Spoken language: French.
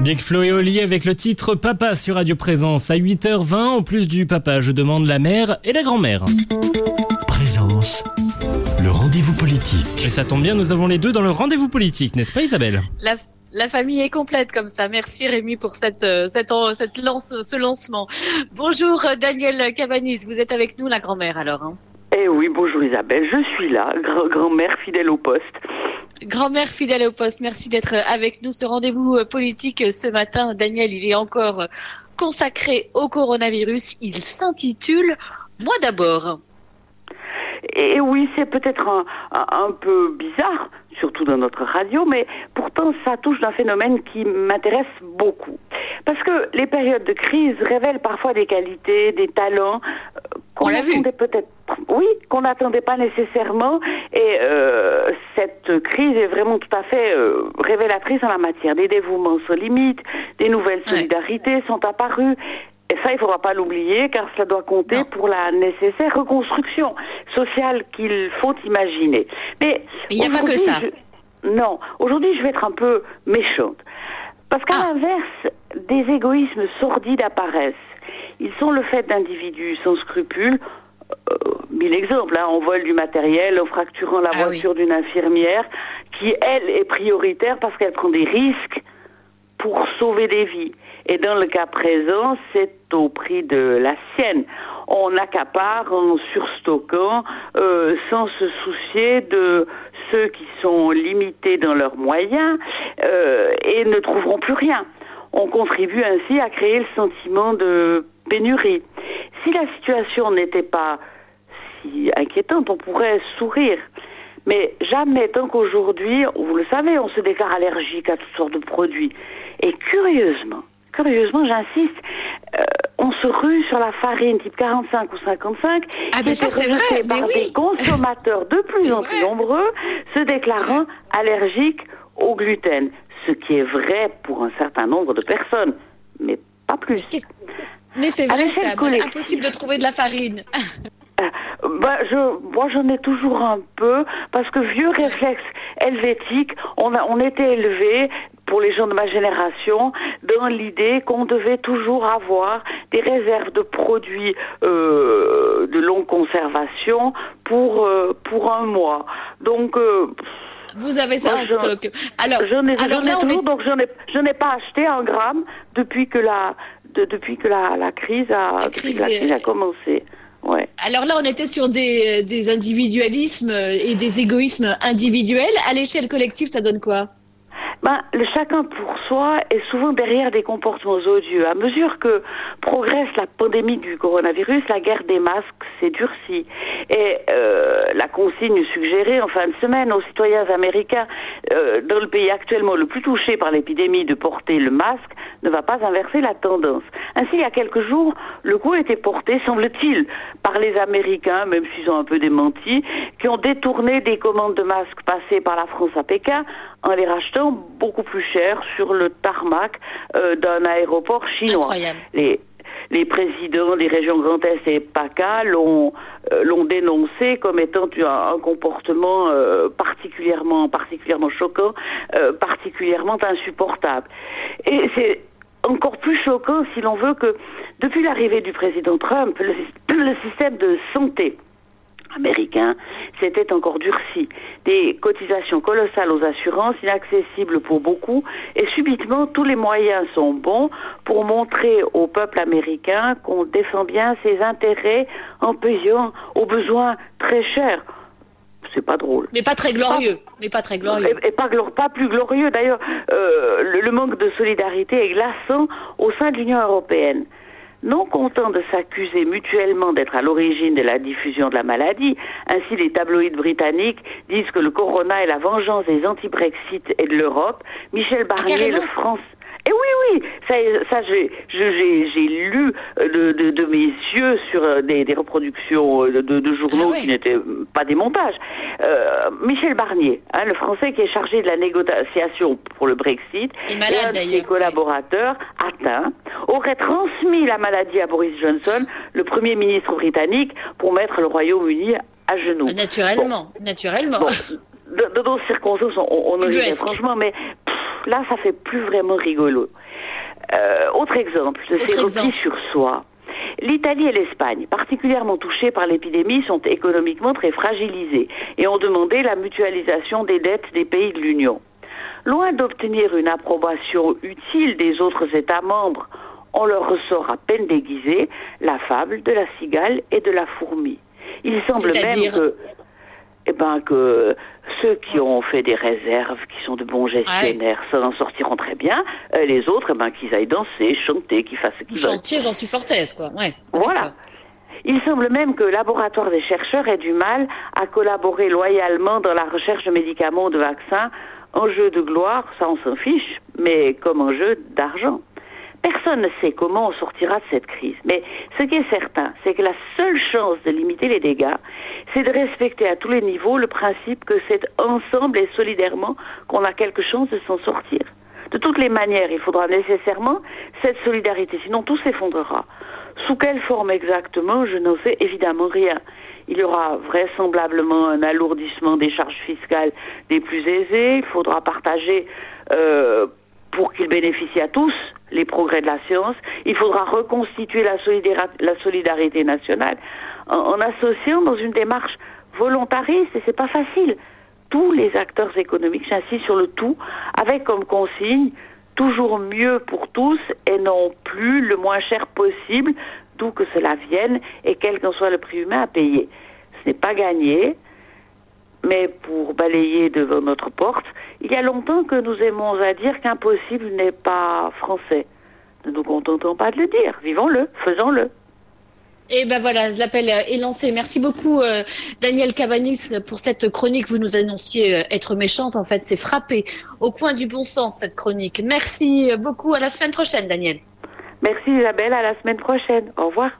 Big Flo et Oli avec le titre Papa sur Radio Présence. À 8h20, au plus du papa, je demande la mère et la grand-mère. Présence, le rendez-vous politique. Et ça tombe bien, nous avons les deux dans le rendez-vous politique, n'est-ce pas Isabelle? La, la famille est complète comme ça. Merci Rémi pour cette, euh, cette, en- cette lance, ce lancement. Bonjour euh, Daniel Cabanis, vous êtes avec nous la grand-mère alors. hein? Eh oui, bonjour Isabelle, je suis là, grand- grand-mère fidèle au poste. Grand-mère fidèle au poste, merci d'être avec nous. Ce rendez-vous euh, politique euh, ce matin, Daniel, il est encore euh, consacré au coronavirus. Il s'intitule Moi d'abord. Et oui, c'est peut-être un, un- un peu bizarre, surtout dans notre radio, mais pourtant ça touche d'un phénomène qui m'intéresse beaucoup. Parce que les périodes de crise révèlent parfois des qualités, des talents qu'on On l'a vu. attendait peut-être, oui, qu'on n'attendait pas nécessairement. Et euh, cette crise est vraiment tout à fait euh, révélatrice en la matière. Des dévouements sans limite, des nouvelles Ouais. solidarités sont apparues. Et ça, il ne faudra pas l'oublier, car cela doit compter Non. pour la nécessaire reconstruction sociale qu'il faut imaginer. Mais Il n'y a pas que ça. je- Non, aujourd'hui, je vais être un peu méchante. Parce qu'à Ah. l'inverse, des égoïsmes sordides apparaissent. Ils sont le fait d'individus sans scrupules. Mille exemples, hein, on vole du matériel, en fracturant la Ah oui. voiture d'une infirmière, qui, elle, est prioritaire parce qu'elle prend des risques pour sauver des vies. Et dans le cas présent, c'est au prix de la sienne. On accapare en surstockant euh, sans se soucier de ceux qui sont limités dans leurs moyens euh, et ne trouveront plus rien. On contribue ainsi à créer le sentiment de pénurie. Si la situation n'était pas inquiétante, on pourrait sourire. Mais jamais tant qu'aujourd'hui, vous le savez, on se déclare allergique à toutes sortes de produits. Et curieusement, curieusement, j'insiste, euh, on se rue sur la farine type 45 ou 55, Ah, qui mais ça, c'est vrai, mais par oui. des consommateurs de plus en plus nombreux, se déclarant allergiques au gluten. Ce qui est vrai pour un certain nombre de personnes, mais pas plus. Mais c'est vrai, c'est impossible de trouver de la farine. Bah, je, moi, j'en ai toujours un peu parce que vieux réflexe helvétique, on a, on était élevé pour les gens de ma génération dans l'idée qu'on devait toujours avoir des réserves de produits euh, de longue conservation pour euh, pour un mois. Donc euh, Vous avez ça en je- stock. Alors, j'en ai, alors ai là, on toujours, est... donc ai, je n'ai pas acheté un gramme depuis que la de- depuis que la, la crise a La depuis crise la crise a commencé. Alors là, on était sur des individualismes et des égoïsmes individuels. À l'échelle collective, ça donne quoi? Ben, le chacun pour soi est souvent derrière des comportements odieux. À mesure que progresse la pandémie du coronavirus, la guerre des masques s'est durcie. Et euh, la consigne suggérée en fin de semaine aux citoyens américains euh, dans le pays actuellement le plus touché par l'épidémie de porter le masque ne va pas inverser la tendance. Ainsi, il y a quelques jours, le coup a été porté, semble-t-il, par les Américains, même s'ils ont un peu démenti, qui ont détourné des commandes de masques passées par la France à Pékin en les rachetant beaucoup plus cher sur le tarmac euh, d'un aéroport chinois. Incroyable. Les, les présidents des régions Grand Est et PACA l'ont euh, l'ont dénoncé comme étant un, un comportement euh, particulièrement particulièrement choquant, euh, particulièrement insupportable. Et c'est encore plus choquant si l'on veut que depuis l'arrivée du président Trump, le, le système de santé américain s'était encore durci. Des cotisations colossales aux assurances, inaccessibles pour beaucoup, et subitement tous les moyens sont bons pour montrer au peuple américain qu'on défend bien ses intérêts en payant aux besoins très cher. C'est pas drôle. Mais pas très glorieux. Mais pas très glorieux. Et, et pas, glor- pas plus glorieux. D'ailleurs, euh, le, le manque de solidarité est glaçant au sein de l'Union européenne. Non contents de s'accuser mutuellement d'être à l'origine de la diffusion de la maladie, ainsi les tabloïds britanniques disent que le corona est la vengeance des anti-Brexit et de l'Europe. Michel Barnier, carrément. le France. Oui, ça, ça j'ai, lu euh, de, de, de mes yeux sur euh, des, des reproductions euh, de, de journaux Ah qui n'étaient pas des montages. Euh, Michel Barnier, hein, le Français qui est chargé de la négociation pour le Brexit, et un de ses collaborateurs atteint aurait transmis la maladie à Boris Johnson, le Premier ministre britannique, pour mettre le Royaume-Uni à genoux. Naturellement. Naturellement. Bon, dans d'autres circonstances, on, on Ubuesque. franchement, mais pff, là, ça fait plus vraiment rigolo. Euh, autre exemple de ces replis sur soi. L'Italie et l'Espagne, particulièrement touchées par l'épidémie, sont économiquement très fragilisées et ont demandé la mutualisation des dettes des pays de l'Union. Loin d'obtenir une approbation utile des autres États membres, on leur ressort à peine déguisé la fable de la cigale et de la fourmi. Il semble même que, eh ben, que ceux qui ont fait des réserves, qui sont de bons gestionnaires, s'en sortiront très bien. Euh, les autres, eh ben, qu'ils aillent danser, chanter, qu'ils fassent ce qu'ils veulent. Chantier, j'en suis fortaise, quoi. Ouais. Voilà. Il semble même que le laboratoire des chercheurs ait du mal à collaborer loyalement dans la recherche de médicaments ou de vaccins. Enjeu de gloire, ça on s'en fiche, mais comme enjeu d'argent. Personne ne sait comment on sortira de cette crise. Mais ce qui est certain, c'est que la seule chance de limiter les dégâts, c'est de respecter à tous les niveaux le principe que c'est ensemble et solidairement qu'on a quelque chance de s'en sortir. De toutes les manières, il faudra nécessairement cette solidarité, sinon tout s'effondrera. Sous quelle forme exactement, je n'en sais évidemment rien. Il y aura vraisemblablement un alourdissement des charges fiscales des plus aisés. Il faudra partager euh, pour qu'ils bénéficient à tous les progrès de la science. Il faudra reconstituer la, solidarité nationale en, en associant dans une démarche volontariste, et c'est pas facile, tous les acteurs économiques, j'insiste sur le tout, avec comme consigne toujours mieux pour tous et non plus le moins cher possible, d'où que cela vienne et quel qu'en soit le prix humain à payer. Ce n'est pas gagné, mais pour balayer devant notre porte, il y a longtemps que nous aimons à dire qu'impossible n'est pas français. Ne nous contentons pas de le dire, vivons-le, faisons-le. Et ben voilà, l'appel est lancé. Merci beaucoup, euh, Daniel Cabanis, pour cette chronique. Vous nous annonciez euh, être méchante. En fait, c'est frappé au coin du bon sens, cette chronique. Merci beaucoup. À la semaine prochaine, Daniel. Merci Isabelle, à la semaine prochaine. Au revoir.